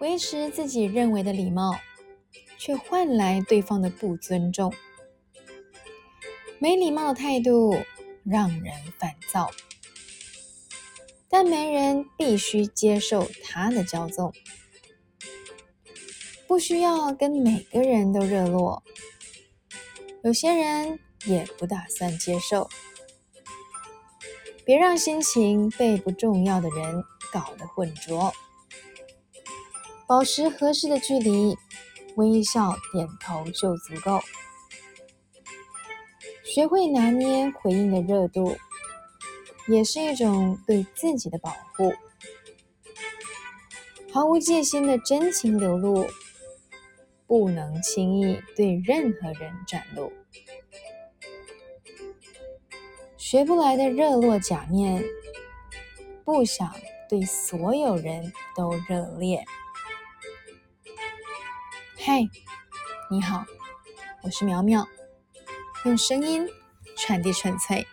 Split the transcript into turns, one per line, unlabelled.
维持自己认为的礼貌，却换来对方的不尊重。没礼貌的态度让人烦躁，但没人必须接受他的骄纵。不需要跟每个人都热络，有些人也不打算接受。别让心情被不重要的人搞得混浊，保持合适的距离，微笑点头就足够。学会拿捏回应的热度，也是一种对自己的保护。毫无戒心的真情流露。不能轻易对任何人展露，学不来的热络假面，不想对所有人都热烈。嘿，你好，我是苗苗，用声音传递纯粹。